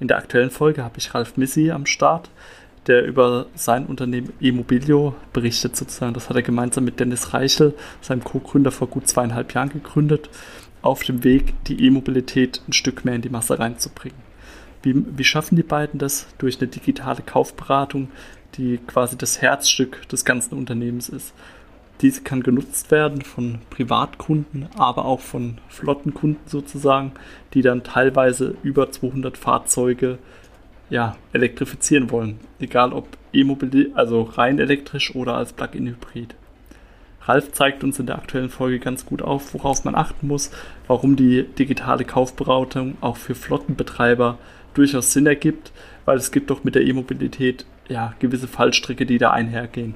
In der aktuellen Folge habe ich Ralf Missi am Start, der über sein Unternehmen E-Mobilio berichtet sozusagen. Das hat er gemeinsam mit Dennis Reichel, seinem Co-Gründer, vor gut zweieinhalb Jahren gegründet, auf dem Weg, die E-Mobilität ein Stück mehr in die Masse reinzubringen. Wie, wie schaffen die beiden das? Durch eine digitale Kaufberatung, die quasi das Herzstück des ganzen Unternehmens ist. Diese kann genutzt werden von Privatkunden, aber auch von Flottenkunden sozusagen, die dann teilweise über 200 Fahrzeuge ja, elektrifizieren wollen. Egal ob E-Mobilität, also rein elektrisch oder als Plug-in-Hybrid. Ralf zeigt uns in der aktuellen Folge ganz gut auf, worauf man achten muss, warum die digitale Kaufberatung auch für Flottenbetreiber durchaus Sinn ergibt, weil es gibt doch mit der E-Mobilität ja gewisse Fallstricke, die da einhergehen.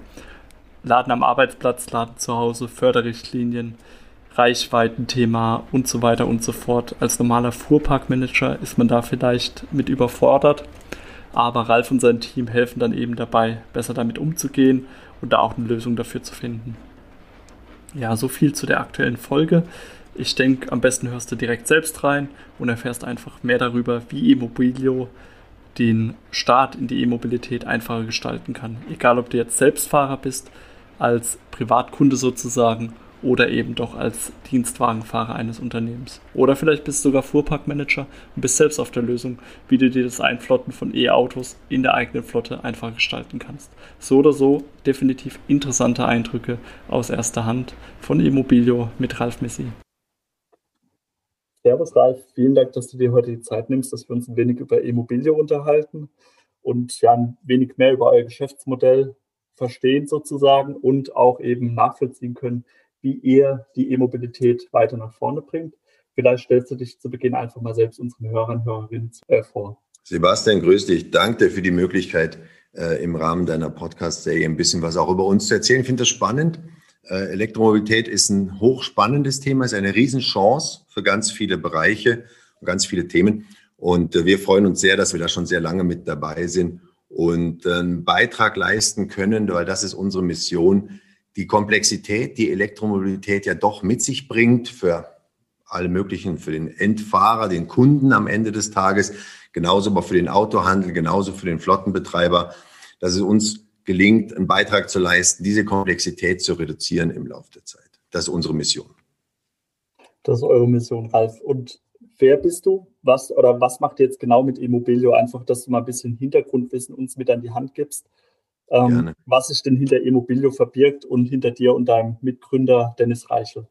Laden am Arbeitsplatz, Laden zu Hause, Förderrichtlinien, Reichweitenthema und so weiter und so fort. Als normaler Fuhrparkmanager ist man da vielleicht mit überfordert, aber Ralf und sein Team helfen dann eben dabei, besser damit umzugehen und da auch eine Lösung dafür zu finden. Ja, so viel zu der aktuellen Folge. Ich denke, am besten hörst du direkt selbst rein und erfährst einfach mehr darüber, wie Immobilio den Start in die E-Mobilität einfacher gestalten kann. Egal, ob du jetzt Selbstfahrer bist als Privatkunde sozusagen oder eben doch als Dienstwagenfahrer eines Unternehmens. Oder vielleicht bist du sogar Fuhrparkmanager und bist selbst auf der Lösung, wie du dir das Einflotten von E-Autos in der eigenen Flotte einfacher gestalten kannst. So oder so definitiv interessante Eindrücke aus erster Hand von Immobilio mit Ralf Messi. Servus Ralf, vielen Dank, dass du dir heute die Zeit nimmst, dass wir uns ein wenig über Immobilie unterhalten und ja ein wenig mehr über euer Geschäftsmodell verstehen sozusagen und auch eben nachvollziehen können, wie ihr die E-Mobilität weiter nach vorne bringt. Vielleicht stellst du dich zu Beginn einfach mal selbst unseren Hörern Hörerinnen äh, vor. Sebastian, grüß dich. Danke für die Möglichkeit, äh, im Rahmen deiner Podcast-Serie ein bisschen was auch über uns zu erzählen. Ich finde das spannend. Äh, Elektromobilität ist ein hochspannendes Thema, ist eine Riesenchance für ganz viele Bereiche und ganz viele Themen. Und äh, wir freuen uns sehr, dass wir da schon sehr lange mit dabei sind und einen Beitrag leisten können, weil das ist unsere Mission, die Komplexität, die Elektromobilität ja doch mit sich bringt für alle möglichen, für den Endfahrer, den Kunden am Ende des Tages, genauso aber für den Autohandel, genauso für den Flottenbetreiber, dass es uns gelingt, einen Beitrag zu leisten, diese Komplexität zu reduzieren im Laufe der Zeit. Das ist unsere Mission. Das ist eure Mission, Ralf. Und wer bist du? Was oder was macht ihr jetzt genau mit Immobilio? Einfach, dass du mal ein bisschen Hintergrundwissen uns mit an die Hand gibst ähm, was sich denn hinter Immobilio verbirgt und hinter dir und deinem Mitgründer Dennis Reichel.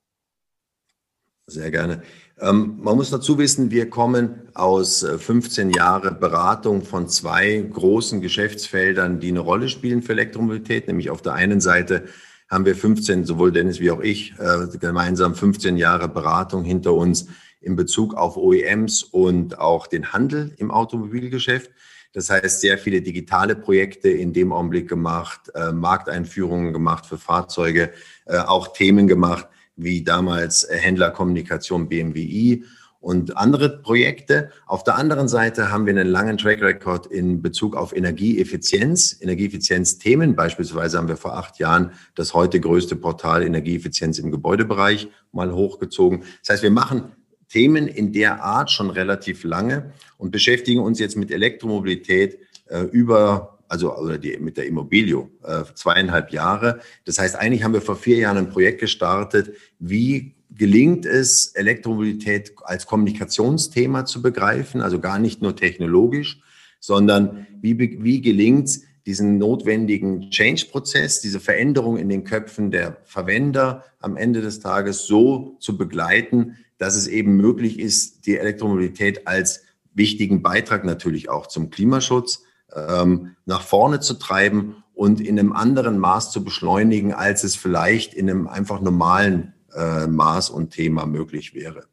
Sehr gerne. Ähm, man muss dazu wissen, wir kommen aus 15 äh, Jahren Beratung von zwei großen Geschäftsfeldern, die eine Rolle spielen für Elektromobilität. Nämlich auf der einen Seite haben wir 15, sowohl Dennis wie auch ich, äh, gemeinsam 15 Jahre Beratung hinter uns in Bezug auf OEMs und auch den Handel im Automobilgeschäft. Das heißt, sehr viele digitale Projekte in dem Augenblick gemacht, äh, Markteinführungen gemacht für Fahrzeuge, äh, auch Themen gemacht, wie damals äh, Händlerkommunikation BMWI und andere Projekte. Auf der anderen Seite haben wir einen langen Track Record in Bezug auf Energieeffizienz, Energieeffizienzthemen. Beispielsweise haben wir vor acht Jahren das heute größte Portal Energieeffizienz im Gebäudebereich mal hochgezogen. Das heißt, wir machen Themen in der Art schon relativ lange und beschäftigen uns jetzt mit Elektromobilität äh, über, also oder die, mit der Immobilio, äh, zweieinhalb Jahre. Das heißt, eigentlich haben wir vor vier Jahren ein Projekt gestartet, wie gelingt es, Elektromobilität als Kommunikationsthema zu begreifen, also gar nicht nur technologisch, sondern wie, wie gelingt es, diesen notwendigen Change-Prozess, diese Veränderung in den Köpfen der Verwender am Ende des Tages so zu begleiten, dass es eben möglich ist, die Elektromobilität als wichtigen Beitrag natürlich auch zum Klimaschutz ähm, nach vorne zu treiben und in einem anderen Maß zu beschleunigen, als es vielleicht in einem einfach normalen äh, Maß und Thema möglich wäre.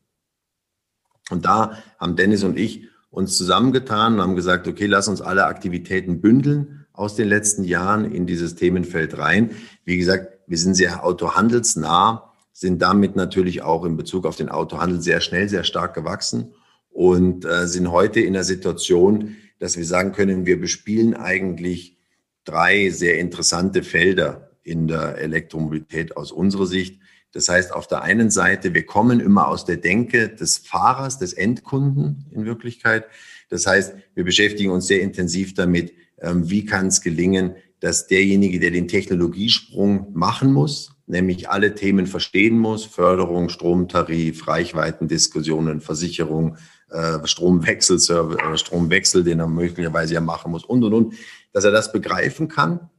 Und da haben Dennis und ich uns zusammengetan und haben gesagt, okay, lass uns alle Aktivitäten bündeln aus den letzten Jahren in dieses Themenfeld rein. Wie gesagt, wir sind sehr autohandelsnah, sind damit natürlich auch in Bezug auf den Autohandel sehr schnell, sehr stark gewachsen und äh, sind heute in der Situation, dass wir sagen können, wir bespielen eigentlich drei sehr interessante Felder in der Elektromobilität aus unserer Sicht. Das heißt, auf der einen Seite, wir kommen immer aus der Denke des Fahrers, des Endkunden in Wirklichkeit. Das heißt, wir beschäftigen uns sehr intensiv damit, ähm, wie kann es gelingen, dass derjenige, der den Technologiesprung machen muss, nämlich alle Themen verstehen muss, Förderung, Stromtarif, Reichweitendiskussionen, Versicherung, äh, Stromwechsel, äh, Stromwechsel, den er möglicherweise ja machen muss und, und, und, dass er das begreifen kann,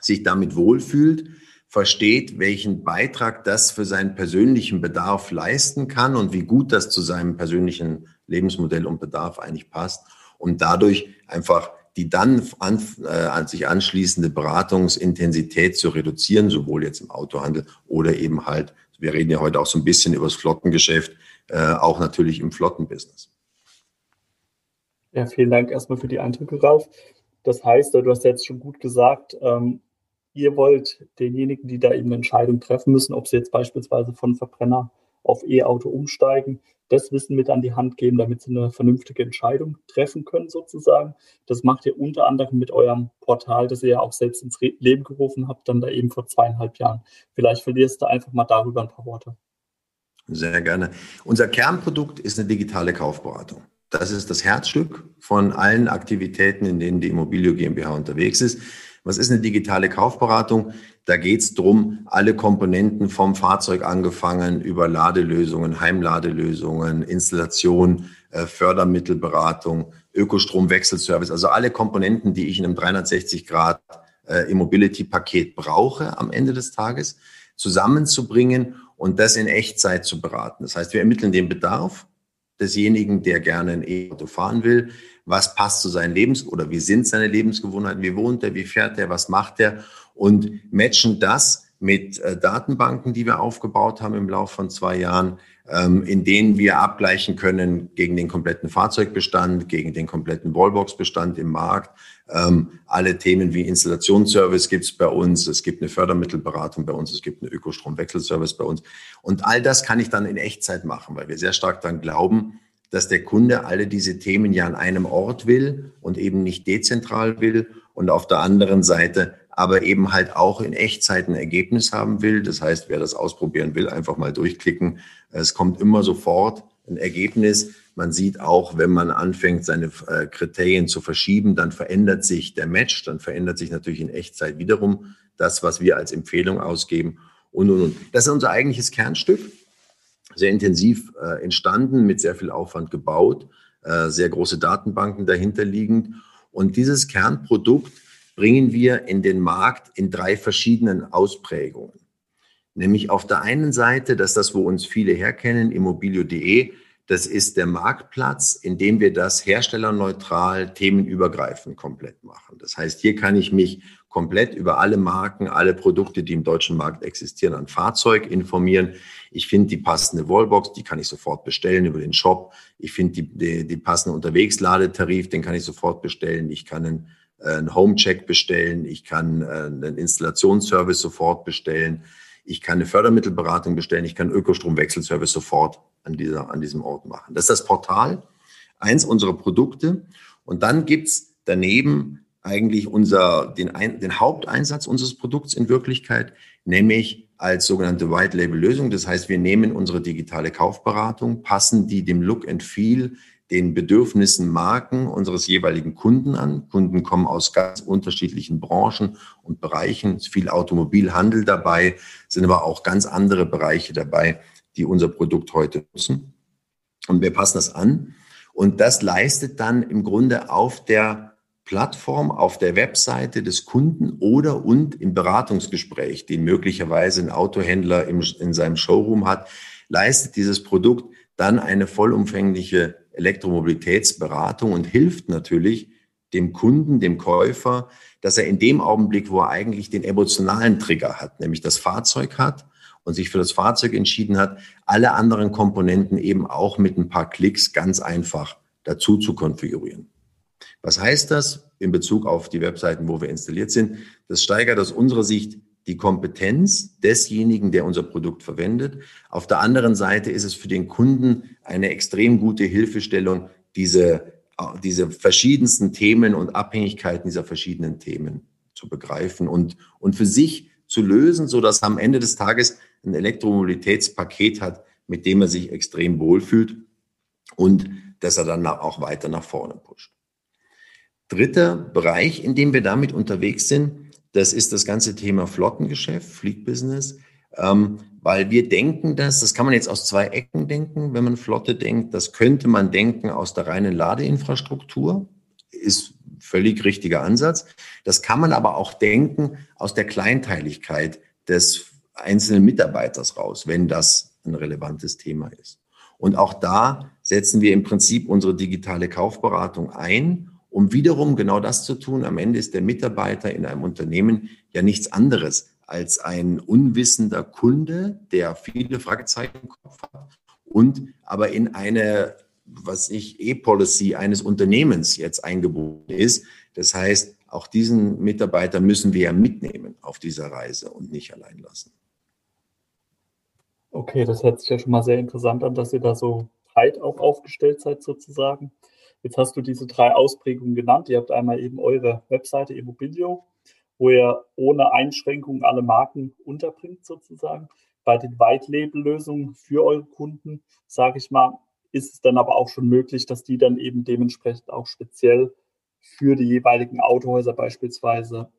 sich damit wohlfühlt, versteht, welchen Beitrag das für seinen persönlichen Bedarf leisten kann und wie gut das zu seinem persönlichen Lebensmodell und Bedarf eigentlich passt und dadurch einfach die dann an, äh, an sich anschließende Beratungsintensität zu reduzieren, sowohl jetzt im Autohandel oder eben halt, wir reden ja heute auch so ein bisschen über das Flottengeschäft, äh, auch natürlich im Flottenbusiness. Ja, vielen Dank erstmal für die Eindrücke, Ralf. Das heißt, du hast jetzt schon gut gesagt, ähm, ihr wollt denjenigen, die da eben eine Entscheidung treffen müssen, ob sie jetzt beispielsweise von Verbrenner auf E-Auto umsteigen, das Wissen mit an die Hand geben, damit sie eine vernünftige Entscheidung treffen können, sozusagen. Das macht ihr unter anderem mit eurem Portal, das ihr ja auch selbst ins Leben gerufen habt, dann da eben vor zweieinhalb Jahren. Vielleicht verlierst du einfach mal darüber ein paar Worte. Sehr gerne. Unser Kernprodukt ist eine digitale Kaufberatung. Das ist das Herzstück von allen Aktivitäten, in denen die Immobilio GmbH unterwegs ist. Was ist eine digitale Kaufberatung? Da geht es darum, alle Komponenten vom Fahrzeug angefangen über Ladelösungen, Heimladelösungen, Installation, äh, Fördermittelberatung, Ökostromwechselservice, also alle Komponenten, die ich in einem 360 Grad äh, Immobility-Paket brauche am Ende des Tages, zusammenzubringen und das in Echtzeit zu beraten. Das heißt, wir ermitteln den Bedarf desjenigen, der gerne ein E-Auto fahren will. Was passt zu seinen Lebens- oder wie sind seine Lebensgewohnheiten? Wie wohnt er? Wie fährt er? Was macht er? Und matchen das mit äh, Datenbanken, die wir aufgebaut haben im Laufe von zwei Jahren, ähm, in denen wir abgleichen können gegen den kompletten Fahrzeugbestand, gegen den kompletten Wallbox-Bestand im Markt. Ähm, alle Themen wie Installationsservice gibt es bei uns, es gibt eine Fördermittelberatung bei uns, es gibt einen Ökostromwechselservice bei uns. Und all das kann ich dann in Echtzeit machen, weil wir sehr stark daran glauben, dass der Kunde alle diese Themen ja an einem Ort will und eben nicht dezentral will. Und auf der anderen Seite aber eben halt auch in Echtzeit ein Ergebnis haben will. Das heißt, wer das ausprobieren will, einfach mal durchklicken. Es kommt immer sofort ein Ergebnis. Man sieht auch, wenn man anfängt, seine äh, Kriterien zu verschieben, dann verändert sich der Match, dann verändert sich natürlich in Echtzeit wiederum das, was wir als Empfehlung ausgeben und, und, und. Das ist unser eigentliches Kernstück. Sehr intensiv äh, entstanden, mit sehr viel Aufwand gebaut, äh, sehr große Datenbanken dahinter liegend. Und dieses Kernprodukt bringen wir in den Markt in drei verschiedenen Ausprägungen. Nämlich auf der einen Seite, dass das, wo uns viele herkennen, immobilio.de, das ist der Marktplatz, in dem wir das herstellerneutral, themenübergreifend komplett machen. Das heißt, hier kann ich mich komplett über alle Marken, alle Produkte, die im deutschen Markt existieren, an Fahrzeug informieren. Ich finde die passende Wallbox, die kann ich sofort bestellen über den Shop. Ich finde die, die, die passende Unterwegsładetarif, den kann ich sofort bestellen. Ich kann einen einen Homecheck bestellen, ich kann äh, einen Installationsservice sofort bestellen, ich kann eine Fördermittelberatung bestellen, ich kann Ökostromwechselservice sofort an, dieser, an diesem Ort machen. Das ist das Portal, eins unserer Produkte. Und dann gibt's daneben eigentlich unser, den, den Haupteinsatz unseres Produkts in Wirklichkeit, nämlich als sogenannte White Label Lösung. Das heißt, wir nehmen unsere digitale Kaufberatung, passen die dem Look and Feel den Bedürfnissen Marken unseres jeweiligen Kunden an. Kunden kommen aus ganz unterschiedlichen Branchen und Bereichen. Es ist viel Automobilhandel dabei, sind aber auch ganz andere Bereiche dabei, die unser Produkt heute nutzen. Und wir passen das an. Und das leistet dann im Grunde auf der Plattform, auf der Webseite des Kunden oder und im Beratungsgespräch, den möglicherweise ein Autohändler im, in seinem Showroom hat, leistet dieses Produkt dann eine vollumfängliche Elektromobilitätsberatung und hilft natürlich dem Kunden, dem Käufer, dass er in dem Augenblick, wo er eigentlich den emotionalen Trigger hat, nämlich das Fahrzeug hat und sich für das Fahrzeug entschieden hat, alle anderen Komponenten eben auch mit ein paar Klicks ganz einfach dazu zu konfigurieren. Was heißt das in Bezug auf die Webseiten, wo wir installiert sind? Das steigert aus unserer Sicht die Kompetenz desjenigen, der unser Produkt verwendet. Auf der anderen Seite ist es für den Kunden eine extrem gute Hilfestellung, diese, diese verschiedensten Themen und Abhängigkeiten dieser verschiedenen Themen zu begreifen und, und für sich zu lösen, so dass er am Ende des Tages ein Elektromobilitätspaket hat, mit dem er sich extrem wohlfühlt und dass er dann auch weiter nach vorne pusht. Dritter Bereich, in dem wir damit unterwegs sind, das ist das ganze Thema Flottengeschäft, Fleet Business, ähm, weil wir denken das, das kann man jetzt aus zwei Ecken denken, wenn man Flotte denkt, das könnte man denken aus der reinen Ladeinfrastruktur, ist völlig richtiger Ansatz. Das kann man aber auch denken aus der Kleinteiligkeit des einzelnen Mitarbeiters raus, wenn das ein relevantes Thema ist. Und auch da setzen wir im Prinzip unsere digitale Kaufberatung ein um wiederum genau das zu tun. Am Ende ist der Mitarbeiter in einem Unternehmen ja nichts anderes als ein unwissender Kunde, der viele Fragezeichen im Kopf hat und aber in eine, was ich, E-Policy eines Unternehmens jetzt eingebunden ist. Das heißt, auch diesen Mitarbeiter müssen wir ja mitnehmen auf dieser Reise und nicht allein lassen. Okay, das hört sich ja schon mal sehr interessant an, dass ihr da so breit auch aufgestellt seid sozusagen. Jetzt hast du diese drei Ausprägungen genannt. Ihr habt einmal eben eure Webseite Immobilio, wo ihr ohne Einschränkungen alle Marken unterbringt sozusagen. Bei den White-Label-Lösungen für eure Kunden, sage ich mal, ist es dann aber auch schon möglich, dass die dann eben dementsprechend auch speziell für die jeweiligen Autohäuser beispielsweise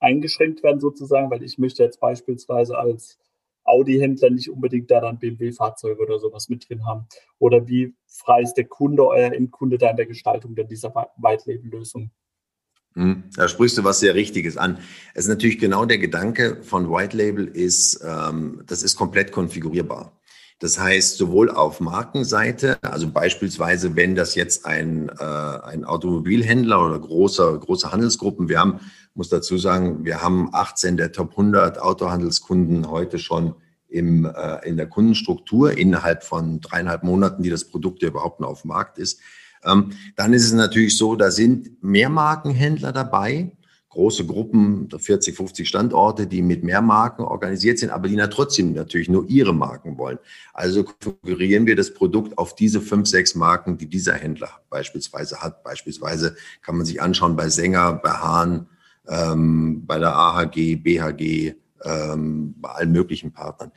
eingeschränkt werden sozusagen, weil ich möchte jetzt beispielsweise als Audi-Händler nicht unbedingt da dann BMW-Fahrzeuge oder sowas mit drin haben? Oder wie frei ist der Kunde, euer Endkunde da in der Gestaltung denn dieser White-Label-Lösung? Hm, da sprichst du was sehr Richtiges an. Es ist natürlich genau der Gedanke von White Label ist, ähm, das ist komplett konfigurierbar. Das heißt, sowohl auf Markenseite, also beispielsweise, wenn das jetzt ein, äh, ein Automobilhändler oder große, große Handelsgruppen, wir haben muss dazu sagen, wir haben 18 der Top 100 Autohandelskunden heute schon im, äh, in der Kundenstruktur innerhalb von dreieinhalb Monaten, die das Produkt ja überhaupt noch auf dem Markt ist. Ähm, dann ist es natürlich so, da sind Mehrmarkenhändler dabei, große Gruppen, 40, 50 Standorte, die mit mehr Marken organisiert sind, aber die na trotzdem natürlich nur ihre Marken wollen. Also konfigurieren wir das Produkt auf diese fünf, sechs Marken, die dieser Händler beispielsweise hat. Beispielsweise kann man sich anschauen bei Sänger, bei Hahn, ähm, bei der AHG, BHG, ähm, bei allen möglichen Partnern.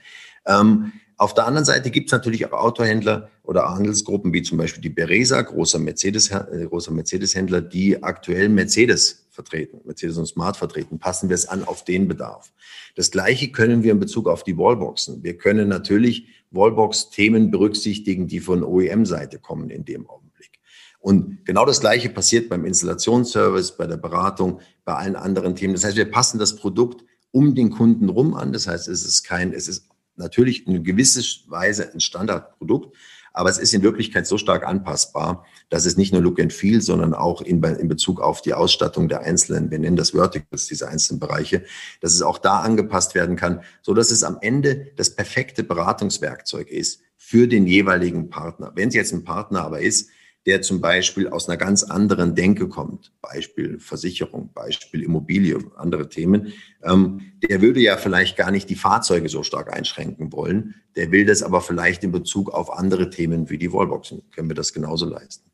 Ähm, auf der anderen Seite gibt es natürlich auch Autohändler oder Handelsgruppen wie zum Beispiel die Beresa, großer Mercedes, äh, großer Mercedes-Händler, die aktuell Mercedes vertreten, Mercedes und Smart vertreten. Passen wir es an auf den Bedarf. Das Gleiche können wir in Bezug auf die Wallboxen. Wir können natürlich Wallbox-Themen berücksichtigen, die von OEM-Seite kommen in dem Augenblick. Und genau das Gleiche passiert beim Installationsservice, bei der Beratung, bei allen anderen Themen. Das heißt, wir passen das Produkt um den Kunden rum an. Das heißt, es ist kein, es ist natürlich in gewisser Weise ein Standardprodukt, aber es ist in Wirklichkeit so stark anpassbar, dass es nicht nur Look and Feel, sondern auch in, in Bezug auf die Ausstattung der einzelnen, wir nennen das Verticals, diese einzelnen Bereiche, dass es auch da angepasst werden kann, so dass es am Ende das perfekte Beratungswerkzeug ist für den jeweiligen Partner. Wenn es jetzt ein Partner aber ist, der zum Beispiel aus einer ganz anderen Denke kommt, Beispiel Versicherung, Beispiel Immobilie, andere Themen, ähm, der würde ja vielleicht gar nicht die Fahrzeuge so stark einschränken wollen. Der will das aber vielleicht in Bezug auf andere Themen wie die Wallboxen. Können wir das genauso leisten.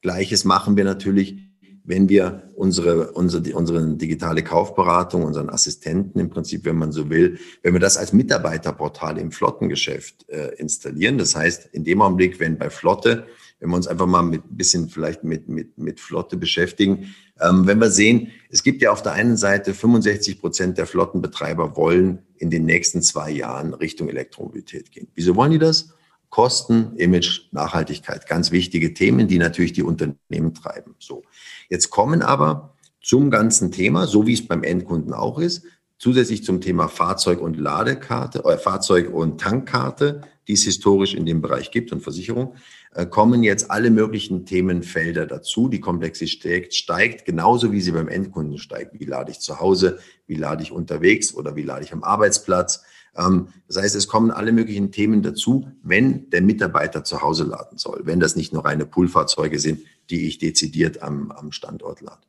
Gleiches machen wir natürlich, wenn wir unsere, unsere, unsere digitale Kaufberatung, unseren Assistenten im Prinzip, wenn man so will, wenn wir das als Mitarbeiterportal im Flottengeschäft äh, installieren. Das heißt, in dem Augenblick, wenn bei Flotte wenn wir uns einfach mal mit ein bisschen vielleicht mit, mit, mit Flotte beschäftigen. Ähm, wenn wir sehen, es gibt ja auf der einen Seite 65 Prozent der Flottenbetreiber wollen in den nächsten zwei Jahren Richtung Elektromobilität gehen. Wieso wollen die das? Kosten, Image, Nachhaltigkeit, ganz wichtige Themen, die natürlich die Unternehmen treiben. So. Jetzt kommen aber zum ganzen Thema, so wie es beim Endkunden auch ist, zusätzlich zum Thema Fahrzeug- und Ladekarte, äh, Fahrzeug- und Tankkarte, die es historisch in dem Bereich gibt und Versicherung, kommen jetzt alle möglichen Themenfelder dazu. Die Komplexität steigt, genauso wie sie beim Endkunden steigt. Wie lade ich zu Hause, wie lade ich unterwegs oder wie lade ich am Arbeitsplatz. Ähm, das heißt, es kommen alle möglichen Themen dazu, wenn der Mitarbeiter zu Hause laden soll, wenn das nicht nur reine Poolfahrzeuge sind, die ich dezidiert am, am Standort lade.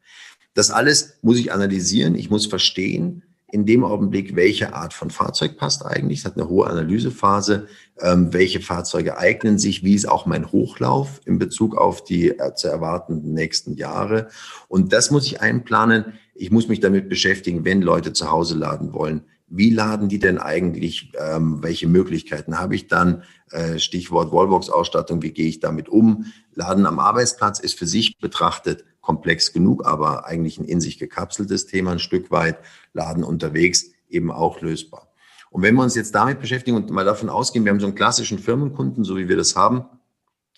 Das alles muss ich analysieren, ich muss verstehen, in dem Augenblick, welche Art von Fahrzeug passt eigentlich. Es hat eine hohe Analysephase. Ähm, welche Fahrzeuge eignen sich? Wie ist auch mein Hochlauf in Bezug auf die äh, zu erwartenden nächsten Jahre? Und das muss ich einplanen. Ich muss mich damit beschäftigen, wenn Leute zu Hause laden wollen. Wie laden die denn eigentlich? Ähm, welche Möglichkeiten habe ich dann? Äh, Stichwort Wallbox-Ausstattung. Wie gehe ich damit um? Laden am Arbeitsplatz ist für sich betrachtet komplex genug, aber eigentlich ein in sich gekapseltes Thema ein Stück weit, Laden unterwegs eben auch lösbar. Und wenn wir uns jetzt damit beschäftigen und mal davon ausgehen, wir haben so einen klassischen Firmenkunden, so wie wir das haben,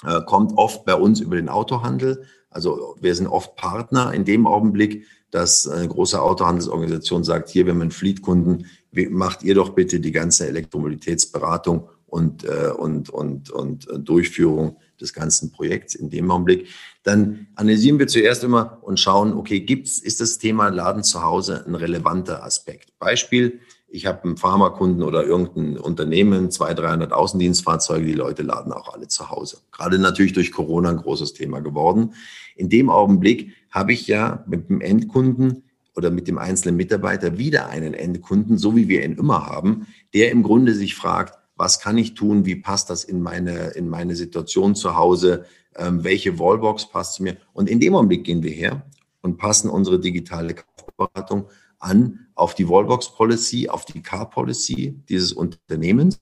äh, kommt oft bei uns über den Autohandel. Also wir sind oft Partner in dem Augenblick, dass eine große Autohandelsorganisation sagt, hier, wir haben einen Fleetkunden, macht ihr doch bitte die ganze Elektromobilitätsberatung und, äh, und, und, und Durchführung des ganzen Projekts in dem Augenblick. Dann analysieren wir zuerst immer und schauen, okay, gibt's, ist das Thema Laden zu Hause ein relevanter Aspekt? Beispiel, ich habe einen Pharmakunden oder irgendein Unternehmen, 200, 300 Außendienstfahrzeuge, die Leute laden auch alle zu Hause. Gerade natürlich durch Corona ein großes Thema geworden. In dem Augenblick habe ich ja mit dem Endkunden oder mit dem einzelnen Mitarbeiter wieder einen Endkunden, so wie wir ihn immer haben, der im Grunde sich fragt, was kann ich tun, wie passt das in meine, in meine Situation zu Hause, ähm, welche Wallbox passt zu mir. Und in dem Augenblick gehen wir her und passen unsere digitale Kaufberatung an auf die Wallbox Policy, auf die Car Policy dieses Unternehmens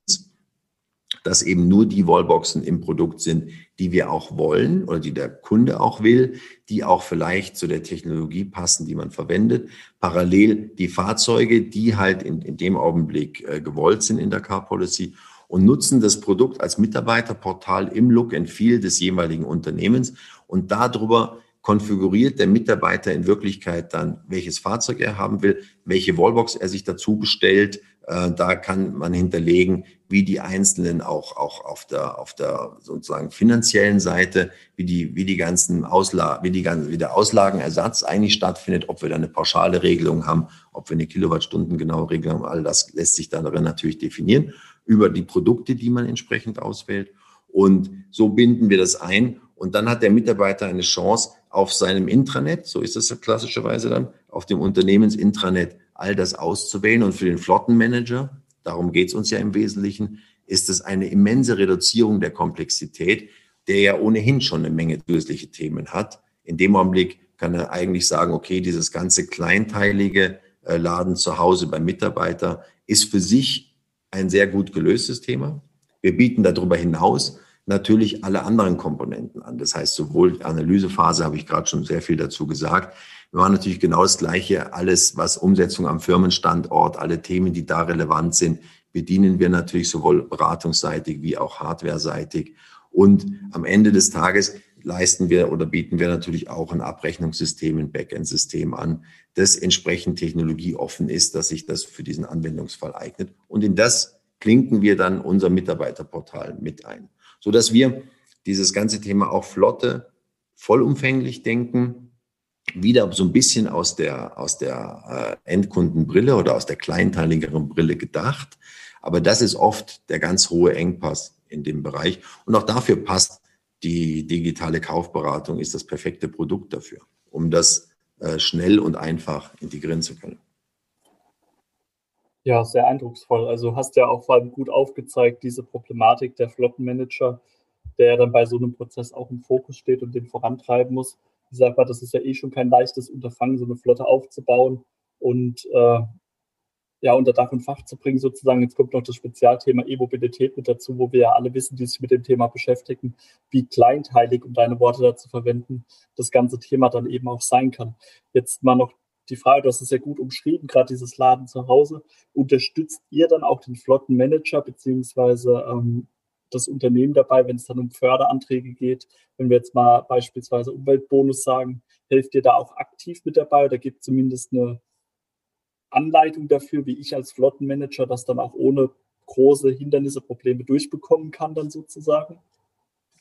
dass eben nur die Wallboxen im Produkt sind, die wir auch wollen oder die der Kunde auch will, die auch vielleicht zu der Technologie passen, die man verwendet. Parallel die Fahrzeuge, die halt in, in dem Augenblick äh, gewollt sind in der Car Policy und nutzen das Produkt als Mitarbeiterportal im Look and Feel des jeweiligen Unternehmens und darüber konfiguriert der Mitarbeiter in Wirklichkeit dann, welches Fahrzeug er haben will, welche Wallbox er sich dazu bestellt. Äh, da kann man hinterlegen, wie die Einzelnen auch, auch auf der, auf der sozusagen finanziellen Seite, wie die, wie die ganzen Auslagen, wie die ganzen, wie der Auslagenersatz eigentlich stattfindet, ob wir da eine pauschale Regelung haben, ob wir eine Kilowattstunden genaue Regelung haben. All das lässt sich dann darin natürlich definieren über die Produkte, die man entsprechend auswählt. Und so binden wir das ein. Und dann hat der Mitarbeiter eine Chance, auf seinem Intranet, so ist das klassischerweise dann, auf dem Unternehmensintranet all das auszuwählen. Und für den Flottenmanager, darum geht es uns ja im Wesentlichen, ist es eine immense Reduzierung der Komplexität, der ja ohnehin schon eine Menge zusätzliche Themen hat. In dem Augenblick kann er eigentlich sagen, okay, dieses ganze kleinteilige äh, Laden zu Hause beim Mitarbeiter ist für sich ein sehr gut gelöstes Thema. Wir bieten darüber hinaus natürlich alle anderen Komponenten an. Das heißt, sowohl die Analysephase habe ich gerade schon sehr viel dazu gesagt. Wir machen natürlich genau das Gleiche. Alles, was Umsetzung am Firmenstandort, alle Themen, die da relevant sind, bedienen wir natürlich sowohl beratungsseitig wie auch hardware-seitig. Und am Ende des Tages leisten wir oder bieten wir natürlich auch ein Abrechnungssystem, ein Backend-System an, das entsprechend technologieoffen ist, dass sich das für diesen Anwendungsfall eignet. Und in das klinken wir dann unser Mitarbeiterportal mit ein so dass wir dieses ganze Thema auch Flotte vollumfänglich denken, wieder so ein bisschen aus der, aus der äh, Endkundenbrille oder aus der kleinteiligeren Brille gedacht. Aber das ist oft der ganz hohe Engpass in dem Bereich. Und auch dafür passt die digitale Kaufberatung, ist das perfekte Produkt dafür, um das äh, schnell und einfach integrieren zu können. Ja, sehr eindrucksvoll. Also hast ja auch vor allem gut aufgezeigt, diese Problematik der Flottenmanager, der dann bei so einem Prozess auch im Fokus steht und den vorantreiben muss. Sage mal, das ist ja eh schon kein leichtes Unterfangen, so eine Flotte aufzubauen und äh, ja, unter Dach und Fach zu bringen, sozusagen. Jetzt kommt noch das Spezialthema E-Mobilität mit dazu, wo wir ja alle wissen, die sich mit dem Thema beschäftigen, wie kleinteilig, um deine Worte dazu verwenden, das ganze Thema dann eben auch sein kann. Jetzt mal noch die Frage, du hast es ja gut umschrieben, gerade dieses Laden zu Hause. Unterstützt ihr dann auch den Flottenmanager beziehungsweise ähm, das Unternehmen dabei, wenn es dann um Förderanträge geht? Wenn wir jetzt mal beispielsweise Umweltbonus sagen, helft ihr da auch aktiv mit dabei oder gibt zumindest eine Anleitung dafür, wie ich als Flottenmanager das dann auch ohne große Hindernisse, Probleme durchbekommen kann, dann sozusagen?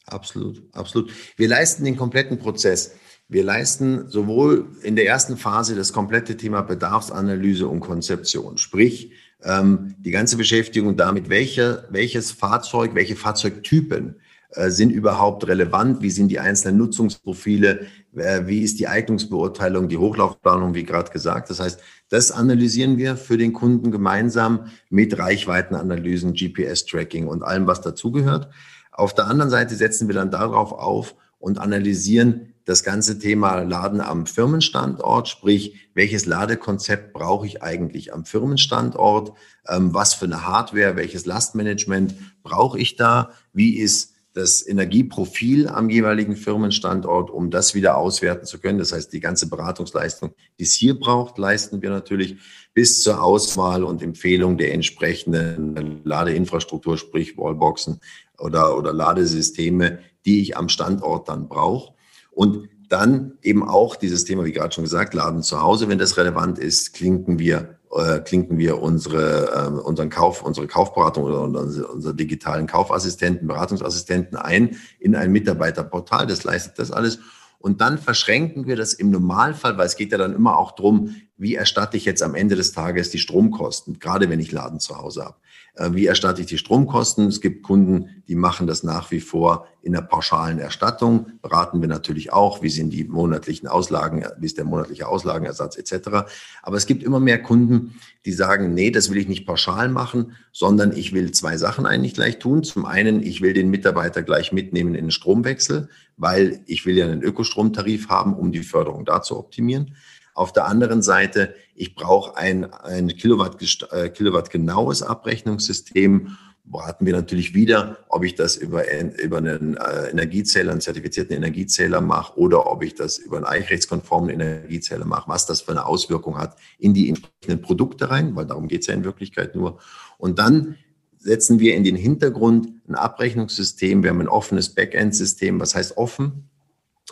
Absolut, absolut. Wir leisten den kompletten Prozess. Wir leisten sowohl in der ersten Phase das komplette Thema Bedarfsanalyse und Konzeption, sprich ähm, die ganze Beschäftigung damit, welche, welches Fahrzeug, welche Fahrzeugtypen äh, sind überhaupt relevant, wie sind die einzelnen Nutzungsprofile, äh, wie ist die Eignungsbeurteilung, die Hochlaufplanung, wie gerade gesagt. Das heißt, das analysieren wir für den Kunden gemeinsam mit Reichweitenanalysen, GPS-Tracking und allem, was dazugehört. Auf der anderen Seite setzen wir dann darauf auf und analysieren das ganze Thema Laden am Firmenstandort, sprich, welches Ladekonzept brauche ich eigentlich am Firmenstandort, ähm, was für eine Hardware, welches Lastmanagement brauche ich da, wie ist das Energieprofil am jeweiligen Firmenstandort, um das wieder auswerten zu können. Das heißt, die ganze Beratungsleistung, die es hier braucht, leisten wir natürlich bis zur Auswahl und Empfehlung der entsprechenden Ladeinfrastruktur, sprich Wallboxen oder, oder Ladesysteme, die ich am Standort dann brauche. Und dann eben auch dieses Thema, wie gerade schon gesagt, Laden zu Hause, wenn das relevant ist, klinken wir äh, klinken wir unsere, äh, unseren Kauf, unsere Kaufberatung oder unsere, unsere digitalen Kaufassistenten, Beratungsassistenten ein in ein Mitarbeiterportal. Das leistet das alles. Und dann verschränken wir das im Normalfall, weil es geht ja dann immer auch drum, wie erstatte ich jetzt am Ende des Tages die Stromkosten, gerade wenn ich Laden zu Hause habe. Äh, wie erstatte ich die Stromkosten? Es gibt Kunden, die machen das nach wie vor in der pauschalen Erstattung. Beraten wir natürlich auch, wie sind die monatlichen Auslagen, wie ist der monatliche Auslagenersatz etc. Aber es gibt immer mehr Kunden, die sagen, nee, das will ich nicht pauschal machen, sondern ich will zwei Sachen eigentlich gleich tun. Zum einen, ich will den Mitarbeiter gleich mitnehmen in den Stromwechsel, weil ich will ja einen Ökostromtarif haben, um die Förderung da zu optimieren. Auf der anderen Seite, ich brauche ein, ein Kilowatt, äh, Kilowatt genaues Abrechnungssystem. Warten wir natürlich wieder, ob ich das über, über einen äh, Energiezähler, einen zertifizierten Energiezähler mache oder ob ich das über einen eichrechtskonformen Energiezähler mache, was das für eine Auswirkung hat in die entsprechenden Produkte rein, weil darum geht es ja in Wirklichkeit nur. Und dann setzen wir in den Hintergrund ein Abrechnungssystem. Wir haben ein offenes Backend-System. Was heißt offen?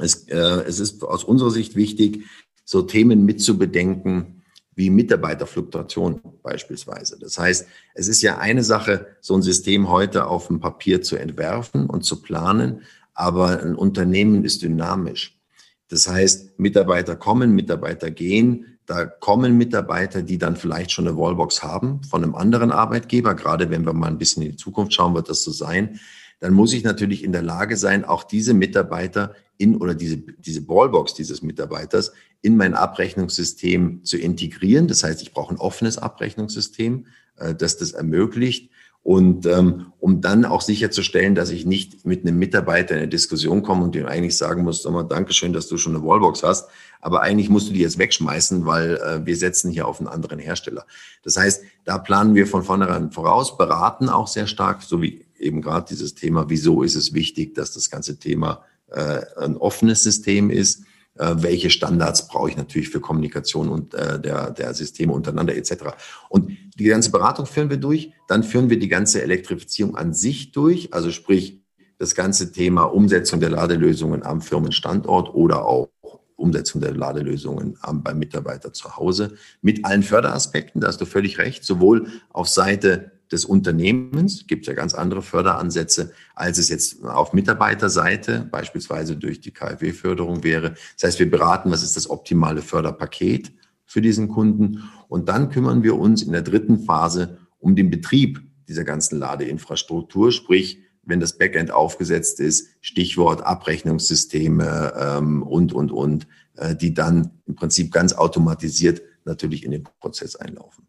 Es, äh, es ist aus unserer Sicht wichtig, so Themen mitzubedenken wie Mitarbeiterfluktuation beispielsweise. Das heißt, es ist ja eine Sache, so ein System heute auf dem Papier zu entwerfen und zu planen, aber ein Unternehmen ist dynamisch. Das heißt, Mitarbeiter kommen, Mitarbeiter gehen. Da kommen Mitarbeiter, die dann vielleicht schon eine Wallbox haben von einem anderen Arbeitgeber. Gerade wenn wir mal ein bisschen in die Zukunft schauen, wird das so sein. Dann muss ich natürlich in der Lage sein, auch diese Mitarbeiter in oder diese, diese Ballbox dieses Mitarbeiters in mein Abrechnungssystem zu integrieren. Das heißt, ich brauche ein offenes Abrechnungssystem, äh, das das ermöglicht. Und ähm, um dann auch sicherzustellen, dass ich nicht mit einem Mitarbeiter in eine Diskussion komme und dem eigentlich sagen muss, sag mal, Dankeschön, dass du schon eine Wallbox hast, aber eigentlich musst du die jetzt wegschmeißen, weil äh, wir setzen hier auf einen anderen Hersteller. Das heißt, da planen wir von vornherein voraus, beraten auch sehr stark, so wie eben gerade dieses Thema, wieso ist es wichtig, dass das ganze Thema äh, ein offenes System ist. Äh, welche Standards brauche ich natürlich für Kommunikation und äh, der, der Systeme untereinander etc. Und die ganze Beratung führen wir durch. Dann führen wir die ganze Elektrifizierung an sich durch, also sprich das ganze Thema Umsetzung der Ladelösungen am Firmenstandort oder auch Umsetzung der Ladelösungen beim Mitarbeiter zu Hause mit allen Förderaspekten. Da hast du völlig recht, sowohl auf Seite des Unternehmens, gibt ja ganz andere Förderansätze, als es jetzt auf Mitarbeiterseite, beispielsweise durch die KfW-Förderung wäre. Das heißt, wir beraten, was ist das optimale Förderpaket für diesen Kunden. Und dann kümmern wir uns in der dritten Phase um den Betrieb dieser ganzen Ladeinfrastruktur, sprich, wenn das Backend aufgesetzt ist, Stichwort Abrechnungssysteme ähm, und, und, und, äh, die dann im Prinzip ganz automatisiert natürlich in den Prozess einlaufen.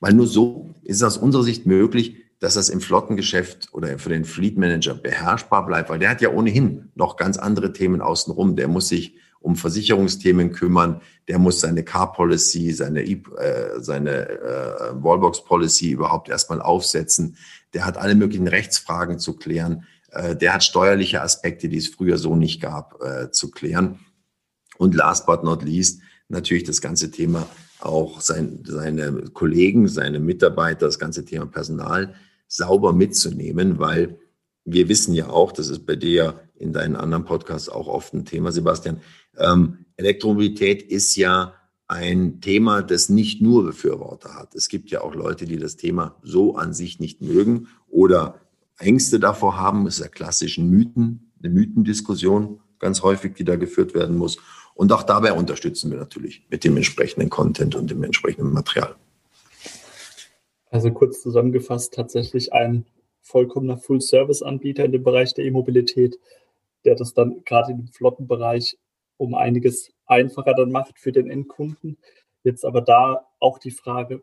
Weil nur so ist es aus unserer Sicht möglich, dass das im Flottengeschäft oder für den Fleet Manager beherrschbar bleibt, weil der hat ja ohnehin noch ganz andere Themen außenrum. Der muss sich um Versicherungsthemen kümmern, der muss seine Car Policy, seine, äh, seine äh, Wallbox Policy überhaupt erstmal aufsetzen. Der hat alle möglichen Rechtsfragen zu klären. Äh, der hat steuerliche Aspekte, die es früher so nicht gab, äh, zu klären. Und last but not least natürlich das ganze Thema auch sein, seine Kollegen, seine Mitarbeiter, das ganze Thema Personal sauber mitzunehmen, weil wir wissen ja auch, das ist bei dir in deinen anderen Podcasts auch oft ein Thema, Sebastian, ähm, Elektromobilität ist ja ein Thema, das nicht nur Befürworter hat. Es gibt ja auch Leute, die das Thema so an sich nicht mögen oder Ängste davor haben, ist ja klassischen Mythen eine Mythendiskussion ganz häufig, die da geführt werden muss. Und auch dabei unterstützen wir natürlich mit dem entsprechenden Content und dem entsprechenden Material. Also kurz zusammengefasst, tatsächlich ein vollkommener Full-Service-Anbieter in dem Bereich der E-Mobilität, der das dann gerade im Flottenbereich um einiges einfacher dann macht für den Endkunden. Jetzt aber da auch die Frage,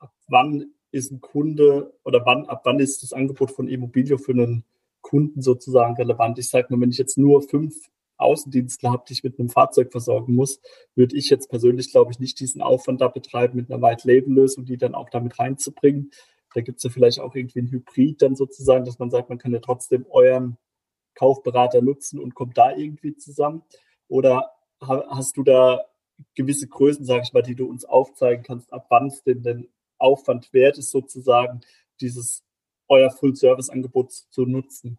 ab wann ist ein Kunde oder wann, ab wann ist das Angebot von Immobilio für einen Kunden sozusagen relevant? Ich sage nur, wenn ich jetzt nur fünf Außendienstler habe, ich mit einem Fahrzeug versorgen muss, würde ich jetzt persönlich, glaube ich, nicht diesen Aufwand da betreiben, mit einer White-Label-Lösung, die dann auch damit reinzubringen. Da gibt es ja vielleicht auch irgendwie ein Hybrid dann sozusagen, dass man sagt, man kann ja trotzdem euren Kaufberater nutzen und kommt da irgendwie zusammen. Oder hast du da gewisse Größen, sage ich mal, die du uns aufzeigen kannst, ab wann es denn den Aufwand wert ist, sozusagen dieses euer Full-Service-Angebot zu nutzen?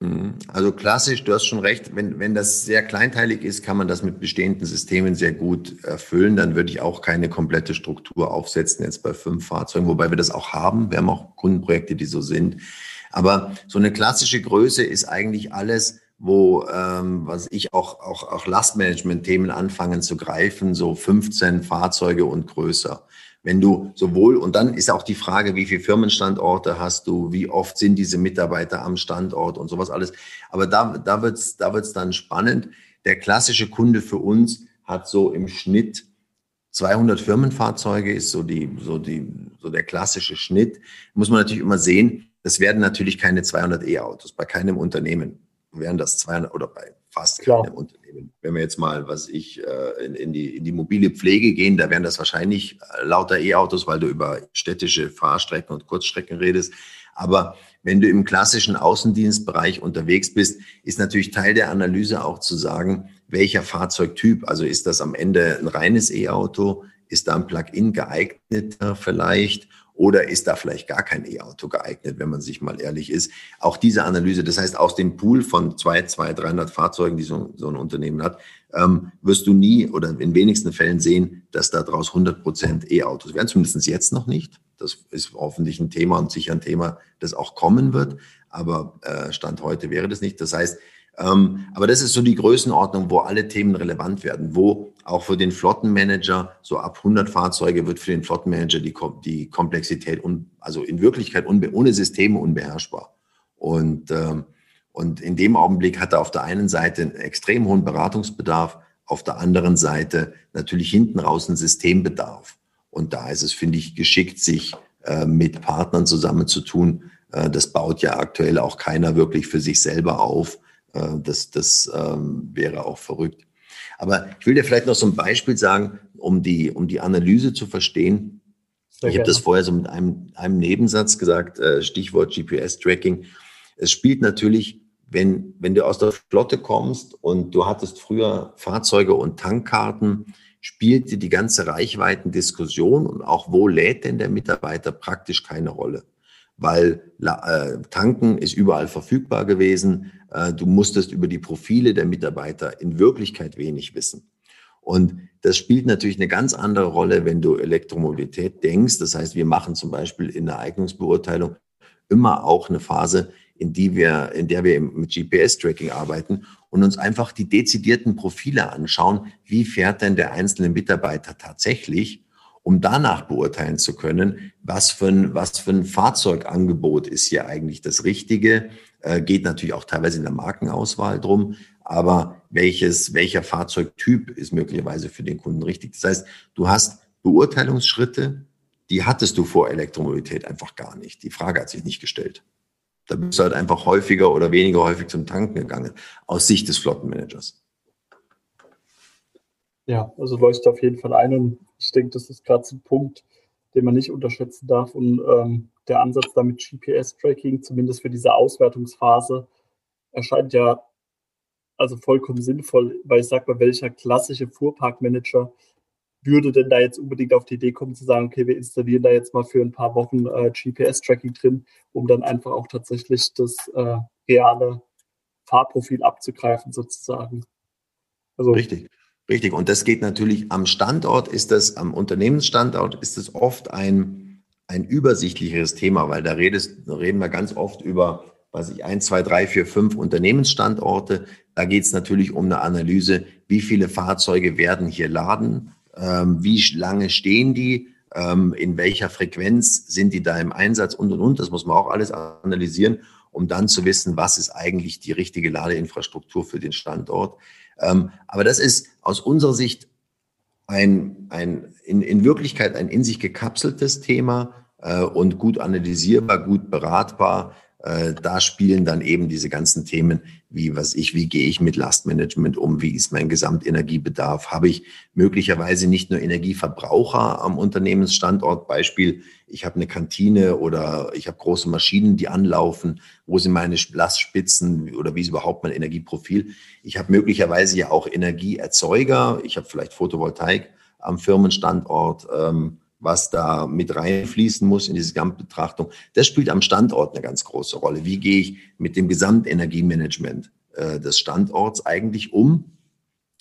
Mhm. Also klassisch, du hast schon recht, wenn, wenn das sehr kleinteilig ist, kann man das mit bestehenden Systemen sehr gut erfüllen. Dann würde ich auch keine komplette Struktur aufsetzen, jetzt bei fünf Fahrzeugen, wobei wir das auch haben. Wir haben auch Kundenprojekte, die so sind. Aber so eine klassische Größe ist eigentlich alles, wo, ähm, was ich auch, auch, auch Lastmanagement-Themen anfangen zu greifen, so 15 Fahrzeuge und größer. Wenn du sowohl, und dann ist auch die Frage, wie viele Firmenstandorte hast du, wie oft sind diese Mitarbeiter am Standort und sowas alles. Aber da, da wird's da wird's dann spannend. Der klassische Kunde für uns hat so im Schnitt 200 Firmenfahrzeuge, ist so die, so die, so der klassische Schnitt. Muss man natürlich immer sehen. Das werden natürlich keine 200 E-Autos bei keinem Unternehmen wären das 200 oder bei fast Klar. keinem Unternehmen. Wenn wir jetzt mal, was ich, äh, in, in, die, in die mobile Pflege gehen, da wären das wahrscheinlich äh, lauter E-Autos, weil du über städtische Fahrstrecken und Kurzstrecken redest. Aber wenn du im klassischen Außendienstbereich unterwegs bist, ist natürlich Teil der Analyse auch zu sagen, welcher Fahrzeugtyp, also ist das am Ende ein reines E-Auto, ist da ein Plug-in geeigneter vielleicht oder ist da vielleicht gar kein E-Auto geeignet, wenn man sich mal ehrlich ist? Auch diese Analyse, das heißt, aus dem Pool von zwei, zwei, 300 Fahrzeugen, die so, so ein Unternehmen hat, ähm, wirst du nie oder in wenigsten Fällen sehen, dass da draus 100 Prozent E-Autos werden, zumindest jetzt noch nicht. Das ist hoffentlich ein Thema und sicher ein Thema, das auch kommen wird. Aber äh, Stand heute wäre das nicht. Das heißt, ähm, aber das ist so die Größenordnung, wo alle Themen relevant werden, wo auch für den Flottenmanager so ab 100 Fahrzeuge wird für den Flottenmanager die, die Komplexität, un, also in Wirklichkeit unbe, ohne Systeme unbeherrschbar. Und, ähm, und in dem Augenblick hat er auf der einen Seite einen extrem hohen Beratungsbedarf, auf der anderen Seite natürlich hinten raus einen Systembedarf. Und da ist es, finde ich, geschickt, sich äh, mit Partnern zusammenzutun. Äh, das baut ja aktuell auch keiner wirklich für sich selber auf äh, das das ähm, wäre auch verrückt. Aber ich will dir vielleicht noch so ein Beispiel sagen, um die, um die Analyse zu verstehen. Sehr ich habe das vorher so mit einem, einem Nebensatz gesagt, äh, Stichwort GPS-Tracking. Es spielt natürlich, wenn, wenn du aus der Flotte kommst und du hattest früher Fahrzeuge und Tankkarten, spielte die ganze Reichweitendiskussion und auch wo lädt denn der Mitarbeiter praktisch keine Rolle weil äh, Tanken ist überall verfügbar gewesen. Äh, du musstest über die Profile der Mitarbeiter in Wirklichkeit wenig wissen. Und das spielt natürlich eine ganz andere Rolle, wenn du Elektromobilität denkst. Das heißt, wir machen zum Beispiel in der Eignungsbeurteilung immer auch eine Phase, in, die wir, in der wir mit GPS-Tracking arbeiten und uns einfach die dezidierten Profile anschauen. Wie fährt denn der einzelne Mitarbeiter tatsächlich? Um danach beurteilen zu können, was für ein, was für ein Fahrzeugangebot ist hier eigentlich das Richtige. Äh, geht natürlich auch teilweise in der Markenauswahl drum, aber welches, welcher Fahrzeugtyp ist möglicherweise für den Kunden richtig? Das heißt, du hast Beurteilungsschritte, die hattest du vor Elektromobilität einfach gar nicht. Die Frage hat sich nicht gestellt. Da bist du halt einfach häufiger oder weniger häufig zum Tanken gegangen, aus Sicht des Flottenmanagers. Ja, also leuchtet auf jeden Fall ein und ich denke, das ist gerade so ein Punkt, den man nicht unterschätzen darf. Und ähm, der Ansatz damit GPS-Tracking, zumindest für diese Auswertungsphase, erscheint ja also vollkommen sinnvoll, weil ich sage mal, welcher klassische Fuhrparkmanager würde denn da jetzt unbedingt auf die Idee kommen zu sagen, okay, wir installieren da jetzt mal für ein paar Wochen äh, GPS-Tracking drin, um dann einfach auch tatsächlich das äh, reale Fahrprofil abzugreifen sozusagen. Also, Richtig. Richtig. Und das geht natürlich am Standort, ist das, am Unternehmensstandort ist es oft ein, ein übersichtlicheres Thema, weil da redest, reden wir ganz oft über was ich, ein, zwei, drei, vier, fünf Unternehmensstandorte. Da geht es natürlich um eine Analyse, wie viele Fahrzeuge werden hier laden, ähm, wie lange stehen die, ähm, in welcher Frequenz sind die da im Einsatz und, und, und. Das muss man auch alles analysieren, um dann zu wissen, was ist eigentlich die richtige Ladeinfrastruktur für den Standort. Ähm, aber das ist aus unserer Sicht ein, ein in, in Wirklichkeit ein in sich gekapseltes Thema äh, und gut analysierbar, gut beratbar. Äh, da spielen dann eben diese ganzen Themen wie, was ich, wie gehe ich mit Lastmanagement um, wie ist mein Gesamtenergiebedarf, habe ich möglicherweise nicht nur Energieverbraucher am Unternehmensstandort, Beispiel, ich habe eine Kantine oder ich habe große Maschinen, die anlaufen, wo sind meine Lastspitzen? Oder wie ist überhaupt mein Energieprofil. Ich habe möglicherweise ja auch Energieerzeuger, ich habe vielleicht Photovoltaik am Firmenstandort. Ähm, was da mit reinfließen muss in diese Gesamtbetrachtung. Das spielt am Standort eine ganz große Rolle. Wie gehe ich mit dem Gesamtenergiemanagement äh, des Standorts eigentlich um?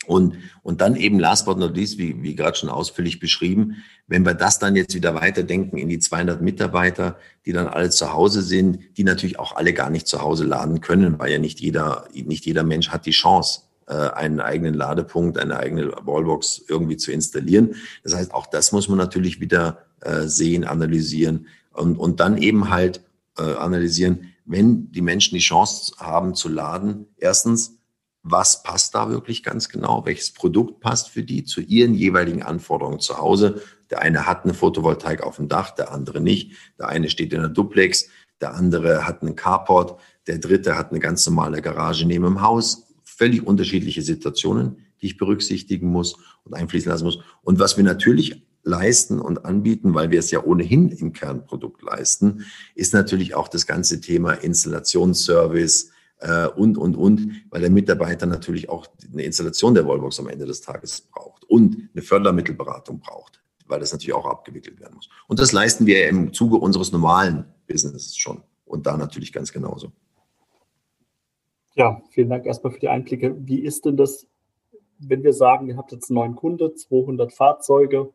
Und, und dann eben last but not least, wie, wie gerade schon ausführlich beschrieben, wenn wir das dann jetzt wieder weiterdenken in die 200 Mitarbeiter, die dann alle zu Hause sind, die natürlich auch alle gar nicht zu Hause laden können, weil ja nicht jeder, nicht jeder Mensch hat die Chance, einen eigenen Ladepunkt, eine eigene Wallbox irgendwie zu installieren. Das heißt, auch das muss man natürlich wieder äh, sehen, analysieren und, und dann eben halt äh, analysieren, wenn die Menschen die Chance haben zu laden, erstens, was passt da wirklich ganz genau, welches Produkt passt für die zu ihren jeweiligen Anforderungen zu Hause. Der eine hat eine Photovoltaik auf dem Dach, der andere nicht. Der eine steht in einer Duplex, der andere hat einen Carport, der dritte hat eine ganz normale Garage neben dem Haus völlig unterschiedliche Situationen, die ich berücksichtigen muss und einfließen lassen muss. Und was wir natürlich leisten und anbieten, weil wir es ja ohnehin im Kernprodukt leisten, ist natürlich auch das ganze Thema Installationsservice äh, und, und, und, weil der Mitarbeiter natürlich auch eine Installation der Wallbox am Ende des Tages braucht und eine Fördermittelberatung braucht, weil das natürlich auch abgewickelt werden muss. Und das leisten wir im Zuge unseres normalen Businesses schon und da natürlich ganz genauso. Ja, vielen Dank erstmal für die Einblicke. Wie ist denn das, wenn wir sagen, ihr habt jetzt einen neuen Kunde, 200 Fahrzeuge,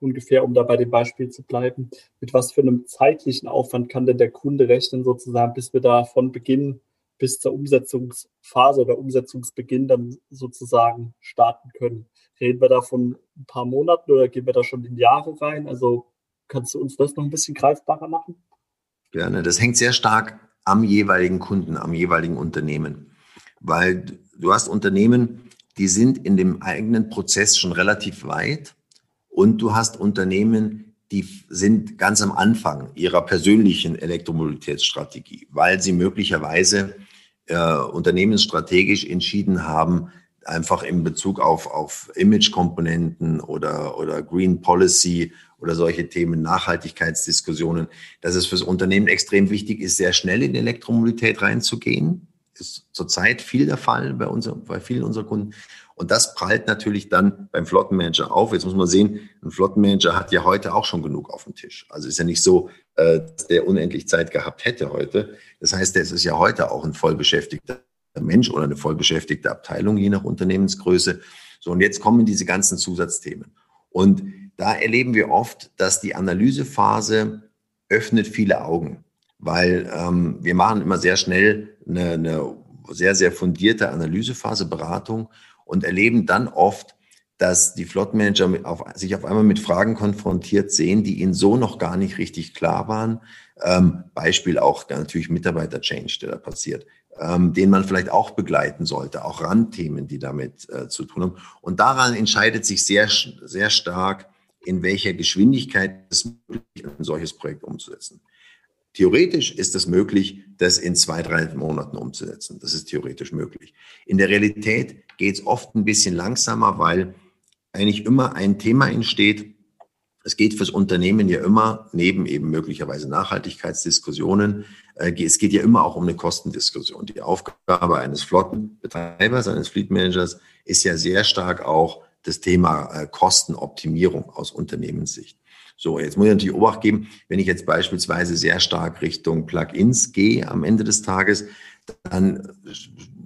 ungefähr, um da bei dem Beispiel zu bleiben, mit was für einem zeitlichen Aufwand kann denn der Kunde rechnen, sozusagen, bis wir da von Beginn bis zur Umsetzungsphase oder Umsetzungsbeginn dann sozusagen starten können? Reden wir da von ein paar Monaten oder gehen wir da schon in Jahre rein? Also kannst du uns das noch ein bisschen greifbarer machen? Gerne. Das hängt sehr stark am jeweiligen Kunden, am jeweiligen Unternehmen. Weil du hast Unternehmen, die sind in dem eigenen Prozess schon relativ weit und du hast Unternehmen, die sind ganz am Anfang ihrer persönlichen Elektromobilitätsstrategie, weil sie möglicherweise äh, unternehmensstrategisch entschieden haben, einfach in Bezug auf, auf Image-Komponenten oder, oder Green Policy oder solche Themen, Nachhaltigkeitsdiskussionen, dass es fürs Unternehmen extrem wichtig ist, sehr schnell in die Elektromobilität reinzugehen. Ist zurzeit viel der Fall bei, unser, bei vielen unserer Kunden. Und das prallt natürlich dann beim Flottenmanager auf. Jetzt muss man sehen, ein Flottenmanager hat ja heute auch schon genug auf dem Tisch. Also ist ja nicht so, äh, dass der unendlich Zeit gehabt hätte heute. Das heißt, der ist ja heute auch ein vollbeschäftigter Mensch oder eine vollbeschäftigte Abteilung, je nach Unternehmensgröße. So, und jetzt kommen diese ganzen Zusatzthemen. Und da erleben wir oft, dass die Analysephase öffnet viele Augen, weil ähm, wir machen immer sehr schnell eine, eine sehr, sehr fundierte Analysephase, Beratung und erleben dann oft, dass die Flottenmanager auf, sich auf einmal mit Fragen konfrontiert sehen, die ihnen so noch gar nicht richtig klar waren. Ähm, Beispiel auch natürlich Mitarbeiter-Change, der da passiert ähm, den man vielleicht auch begleiten sollte, auch Randthemen, die damit äh, zu tun haben. Und daran entscheidet sich sehr, sehr stark, in welcher Geschwindigkeit es möglich ist, ein solches Projekt umzusetzen. Theoretisch ist es möglich, das in zwei, drei Monaten umzusetzen. Das ist theoretisch möglich. In der Realität geht es oft ein bisschen langsamer, weil eigentlich immer ein Thema entsteht, es geht fürs Unternehmen ja immer, neben eben möglicherweise Nachhaltigkeitsdiskussionen, äh, es geht ja immer auch um eine Kostendiskussion. Die Aufgabe eines Flottenbetreibers, eines Fleetmanagers ist ja sehr stark auch das Thema äh, Kostenoptimierung aus Unternehmenssicht. So, jetzt muss ich natürlich Obacht geben, wenn ich jetzt beispielsweise sehr stark Richtung Plugins gehe am Ende des Tages, dann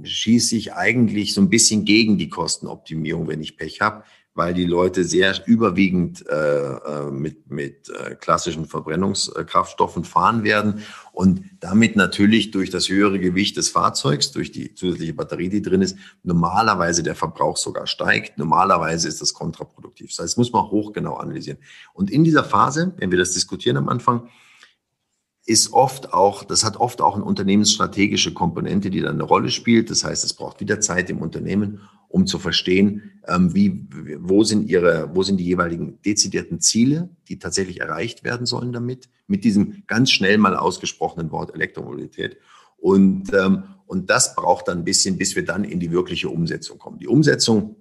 schieße ich eigentlich so ein bisschen gegen die Kostenoptimierung, wenn ich Pech habe, weil die Leute sehr überwiegend äh, äh, mit, mit äh, klassischen Verbrennungskraftstoffen fahren werden und damit natürlich durch das höhere Gewicht des Fahrzeugs, durch die zusätzliche Batterie, die drin ist, normalerweise der Verbrauch sogar steigt. Normalerweise ist das kontraproduktiv. Das heißt, muss man hochgenau analysieren. Und in dieser Phase, wenn wir das diskutieren am Anfang, ist oft auch, das hat oft auch eine unternehmensstrategische Komponente, die dann eine Rolle spielt. Das heißt, es braucht wieder Zeit im Unternehmen, um zu verstehen, ähm, wie, wo sind ihre, wo sind die jeweiligen dezidierten Ziele, die tatsächlich erreicht werden sollen damit, mit diesem ganz schnell mal ausgesprochenen Wort Elektromobilität. Und, ähm, und das braucht dann ein bisschen, bis wir dann in die wirkliche Umsetzung kommen. Die Umsetzung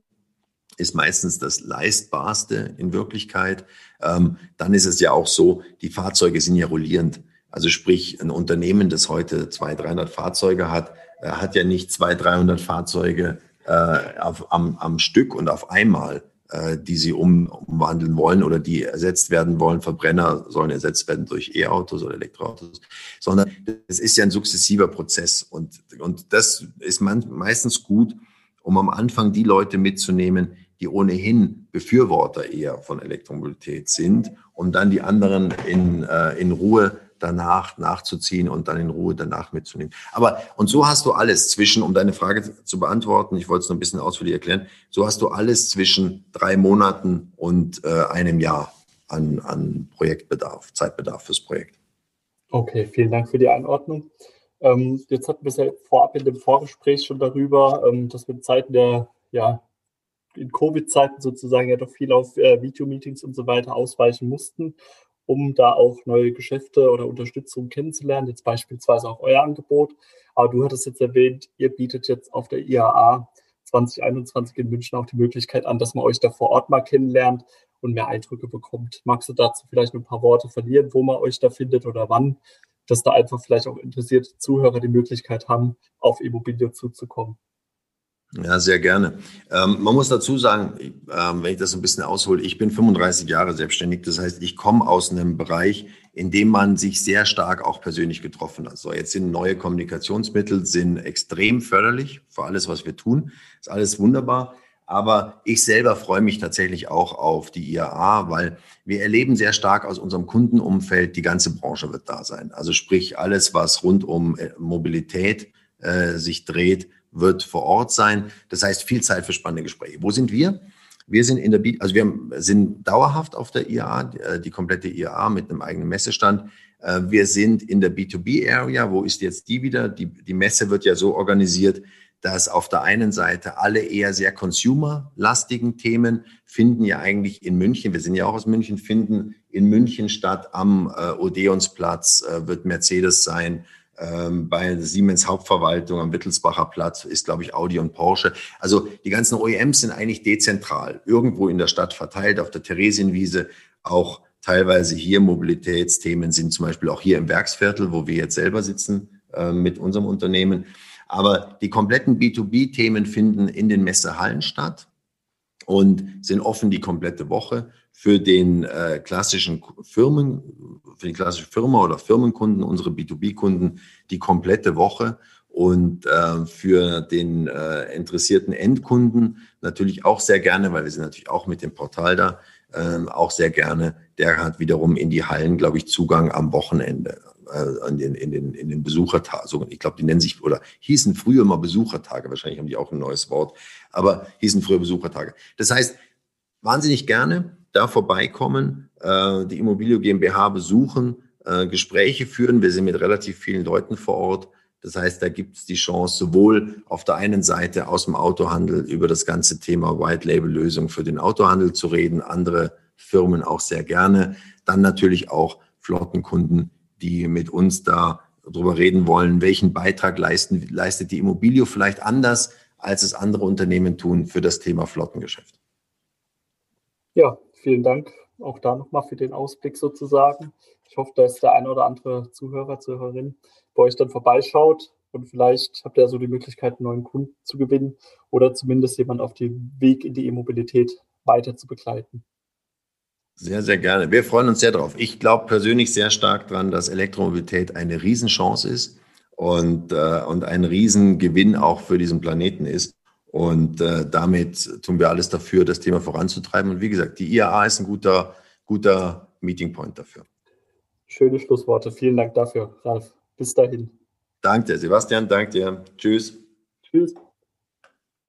ist meistens das leistbarste in Wirklichkeit. Ähm, dann ist es ja auch so, die Fahrzeuge sind ja rollierend. Also sprich, ein Unternehmen, das heute 200, 300 Fahrzeuge hat, äh, hat ja nicht 200, 300 Fahrzeuge äh, auf, am, am Stück und auf einmal, äh, die sie um, umwandeln wollen oder die ersetzt werden wollen. Verbrenner sollen ersetzt werden durch E-Autos oder Elektroautos, sondern es ist ja ein sukzessiver Prozess und, und das ist man, meistens gut, um am Anfang die Leute mitzunehmen, die ohnehin Befürworter eher von Elektromobilität sind, um dann die anderen in, äh, in Ruhe danach nachzuziehen und dann in Ruhe danach mitzunehmen. Aber und so hast du alles zwischen, um deine Frage zu beantworten, ich wollte es noch ein bisschen ausführlich erklären, so hast du alles zwischen drei Monaten und äh, einem Jahr an, an Projektbedarf, Zeitbedarf fürs Projekt. Okay, vielen Dank für die Einordnung. Ähm, jetzt hatten wir es ja vorab in dem Vorgespräch schon darüber, ähm, dass wir in Zeiten der, ja, in Covid-Zeiten sozusagen ja doch viel auf äh, Videomeetings und so weiter ausweichen mussten um da auch neue Geschäfte oder Unterstützung kennenzulernen, jetzt beispielsweise auch euer Angebot. Aber du hattest jetzt erwähnt, ihr bietet jetzt auf der IAA 2021 in München auch die Möglichkeit an, dass man euch da vor Ort mal kennenlernt und mehr Eindrücke bekommt. Magst du dazu vielleicht ein paar Worte verlieren, wo man euch da findet oder wann, dass da einfach vielleicht auch interessierte Zuhörer die Möglichkeit haben, auf Immobilien zuzukommen? Ja, sehr gerne. Ähm, man muss dazu sagen, ähm, wenn ich das ein bisschen aushole, ich bin 35 Jahre selbstständig. Das heißt, ich komme aus einem Bereich, in dem man sich sehr stark auch persönlich getroffen hat. So, jetzt sind neue Kommunikationsmittel sind extrem förderlich für alles, was wir tun. Ist alles wunderbar. Aber ich selber freue mich tatsächlich auch auf die IAA, weil wir erleben sehr stark aus unserem Kundenumfeld, die ganze Branche wird da sein. Also sprich, alles, was rund um äh, Mobilität äh, sich dreht, wird vor Ort sein. Das heißt, viel Zeit für spannende Gespräche. Wo sind wir? Wir sind in der, also wir sind dauerhaft auf der IAA, die, äh, die komplette IAA mit einem eigenen Messestand. Äh, wir sind in der B2B-Area. Wo ist jetzt die wieder? Die, die Messe wird ja so organisiert, dass auf der einen Seite alle eher sehr consumer-lastigen Themen finden ja eigentlich in München, wir sind ja auch aus München, finden in München statt. Am äh, Odeonsplatz wird Mercedes sein, bei Siemens Hauptverwaltung am Wittelsbacher Platz ist, glaube ich, Audi und Porsche. Also die ganzen OEMs sind eigentlich dezentral, irgendwo in der Stadt verteilt, auf der Theresienwiese, auch teilweise hier Mobilitätsthemen sind zum Beispiel auch hier im Werksviertel, wo wir jetzt selber sitzen äh, mit unserem Unternehmen. Aber die kompletten B2B-Themen finden in den Messehallen statt und sind offen die komplette Woche für den äh, klassischen Firmen, für die klassische Firma oder Firmenkunden, unsere B2B-Kunden, die komplette Woche und äh, für den äh, interessierten Endkunden natürlich auch sehr gerne, weil wir sind natürlich auch mit dem Portal da, äh, auch sehr gerne. Der hat wiederum in die Hallen, glaube ich, Zugang am Wochenende äh, in den, in den, in den Besuchertagen. Ich glaube, die nennen sich oder hießen früher immer Besuchertage. Wahrscheinlich haben die auch ein neues Wort, aber hießen früher Besuchertage. Das heißt, wahnsinnig gerne da vorbeikommen, äh, die Immobilio GmbH besuchen, äh, Gespräche führen. Wir sind mit relativ vielen Leuten vor Ort. Das heißt, da gibt es die Chance, sowohl auf der einen Seite aus dem Autohandel über das ganze Thema White Label Lösung für den Autohandel zu reden, andere Firmen auch sehr gerne. Dann natürlich auch Flottenkunden, die mit uns da darüber reden wollen, welchen Beitrag leisten, leistet die Immobilio vielleicht anders, als es andere Unternehmen tun für das Thema Flottengeschäft. Ja, vielen Dank auch da nochmal für den Ausblick sozusagen. Ich hoffe, dass der eine oder andere Zuhörer, Zuhörerin bei euch dann vorbeischaut und vielleicht habt ihr so die Möglichkeit, einen neuen Kunden zu gewinnen oder zumindest jemand auf dem Weg in die E-Mobilität weiter zu begleiten. Sehr, sehr gerne. Wir freuen uns sehr drauf. Ich glaube persönlich sehr stark daran, dass Elektromobilität eine Riesenchance ist und, äh, und ein Riesengewinn auch für diesen Planeten ist. Und äh, damit tun wir alles dafür, das Thema voranzutreiben. Und wie gesagt, die IAA ist ein guter, guter Meeting Point dafür. Schöne Schlussworte. Vielen Dank dafür, Ralf. Bis dahin. Danke dir, Sebastian. Danke dir. Tschüss. Tschüss.